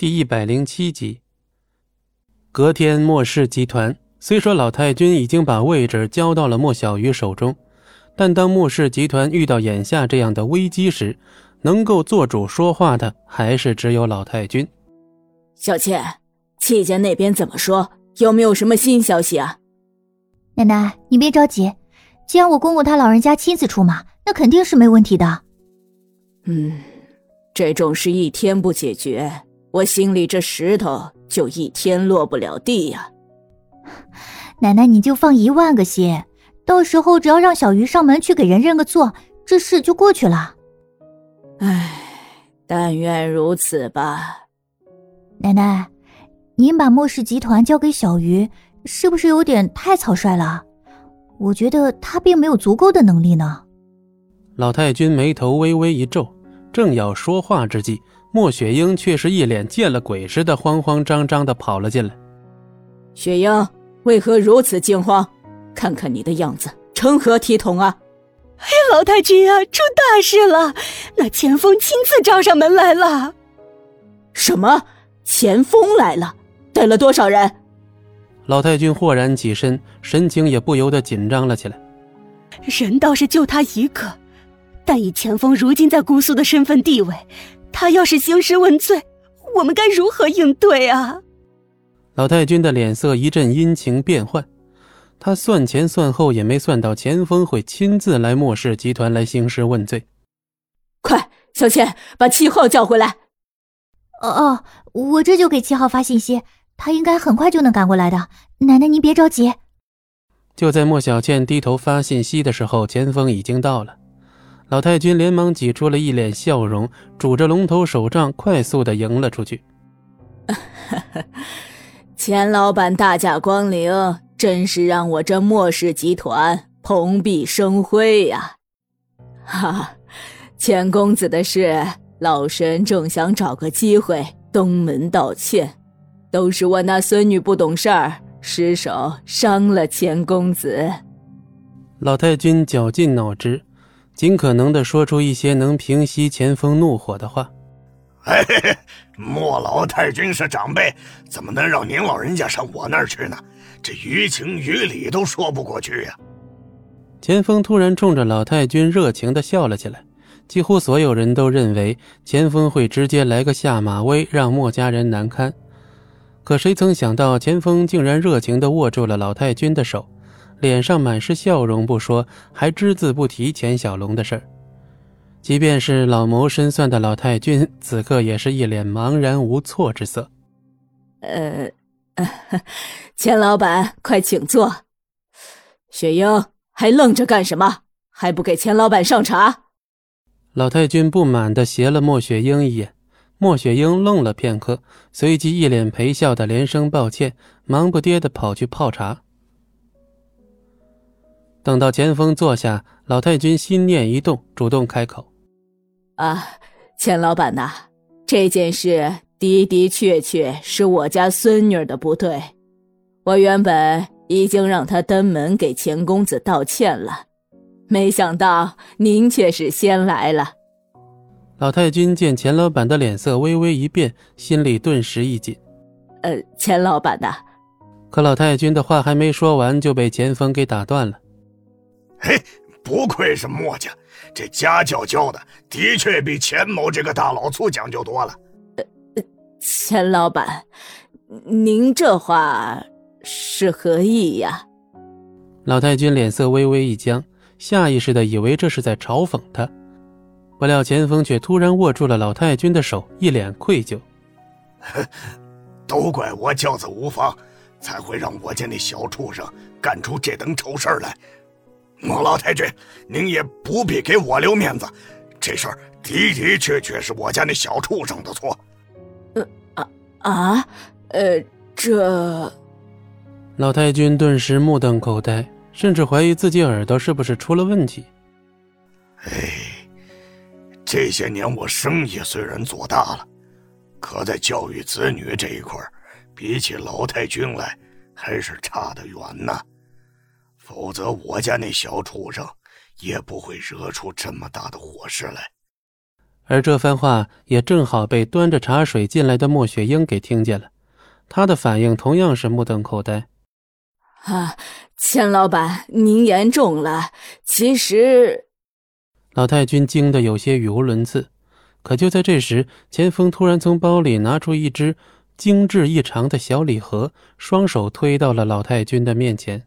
第一百零七集。隔天，莫氏集团虽说老太君已经把位置交到了莫小鱼手中，但当莫氏集团遇到眼下这样的危机时，能够做主说话的还是只有老太君。小倩，戚家那边怎么说？有没有什么新消息啊？奶奶，你别着急，既然我公公他老人家亲自出马，那肯定是没问题的。嗯，这种事一天不解决，我心里这石头就一天落不了地呀。奶奶，你就放一万个心，到时候只要让小鱼上门去给人认个错，这事就过去了。唉，但愿如此吧。奶奶，您把莫氏集团交给小鱼，是不是有点太草率了？我觉得他并没有足够的能力呢。老太君眉头微微一皱，正要说话之际，莫雪英却是一脸见了鬼似的，慌慌张张的跑了进来。雪英，为何如此惊慌？看看你的样子，成何体统啊！哎，老太君啊，出大事了！那钱锋亲自找上门来了。什么？钱锋来了？带了多少人？老太君豁然起身，神情也不由得紧张了起来。人倒是就他一个，但以钱锋如今在姑苏的身份地位，他要是兴师问罪，我们该如何应对啊？老太君的脸色一阵阴晴变幻。他算前算后也没算到钱锋会亲自来莫氏集团来兴师问罪。快，小倩把七号叫回来。哦哦，我这就给七号发信息，他应该很快就能赶过来的。奶奶您别着急。就在莫小倩低头发信息的时候，钱锋已经到了。老太君连忙挤出了一脸笑容，拄着龙头手杖，快速的迎了出去。钱老板大驾光临。真是让我这莫氏集团蓬荜生辉呀！哈，钱公子的事，老身正想找个机会登门道歉，都是我那孙女不懂事儿，失手伤了钱公子。老太君绞尽脑汁，尽可能的说出一些能平息钱锋怒火的话。哎嘿嘿，莫老太君是长辈，怎么能让您老人家上我那儿去呢？这于情于理都说不过去呀！钱锋突然冲着老太君热情的笑了起来，几乎所有人都认为钱锋会直接来个下马威，让莫家人难堪。可谁曾想到，钱锋竟然热情的握住了老太君的手，脸上满是笑容不说，还只字不提钱小龙的事儿。即便是老谋深算的老太君，此刻也是一脸茫然无措之色。呃。钱老板，快请坐。雪英，还愣着干什么？还不给钱老板上茶？老太君不满的斜了莫雪英一眼。莫雪英愣了片刻，随即一脸陪笑的连声抱歉，忙不迭的跑去泡茶。等到钱锋坐下，老太君心念一动，主动开口：“啊，钱老板呐，这件事……”的的确确是我家孙女的不对，我原本已经让她登门给钱公子道歉了，没想到您却是先来了。老太君见钱老板的脸色微微一变，心里顿时一紧。呃，钱老板呐，可老太君的话还没说完，就被钱锋给打断了。嘿，不愧是墨家，这家教教的的确比钱某这个大老粗讲究多了。钱老板，您这话是何意呀？老太君脸色微微一僵，下意识的以为这是在嘲讽他，不料钱锋却突然握住了老太君的手，一脸愧疚。都怪我教子无方，才会让我家那小畜生干出这等丑事来。莫老太君，您也不必给我留面子，这事儿的的确确是我家那小畜生的错。呃啊啊，呃，这……老太君顿时目瞪口呆，甚至怀疑自己耳朵是不是出了问题。哎，这些年我生意虽然做大了，可在教育子女这一块，比起老太君来，还是差得远呢。否则我家那小畜生也不会惹出这么大的祸事来。而这番话也正好被端着茶水进来的莫雪英给听见了，她的反应同样是目瞪口呆。啊，钱老板，您言重了。其实，老太君惊得有些语无伦次。可就在这时，钱锋突然从包里拿出一只精致异常的小礼盒，双手推到了老太君的面前。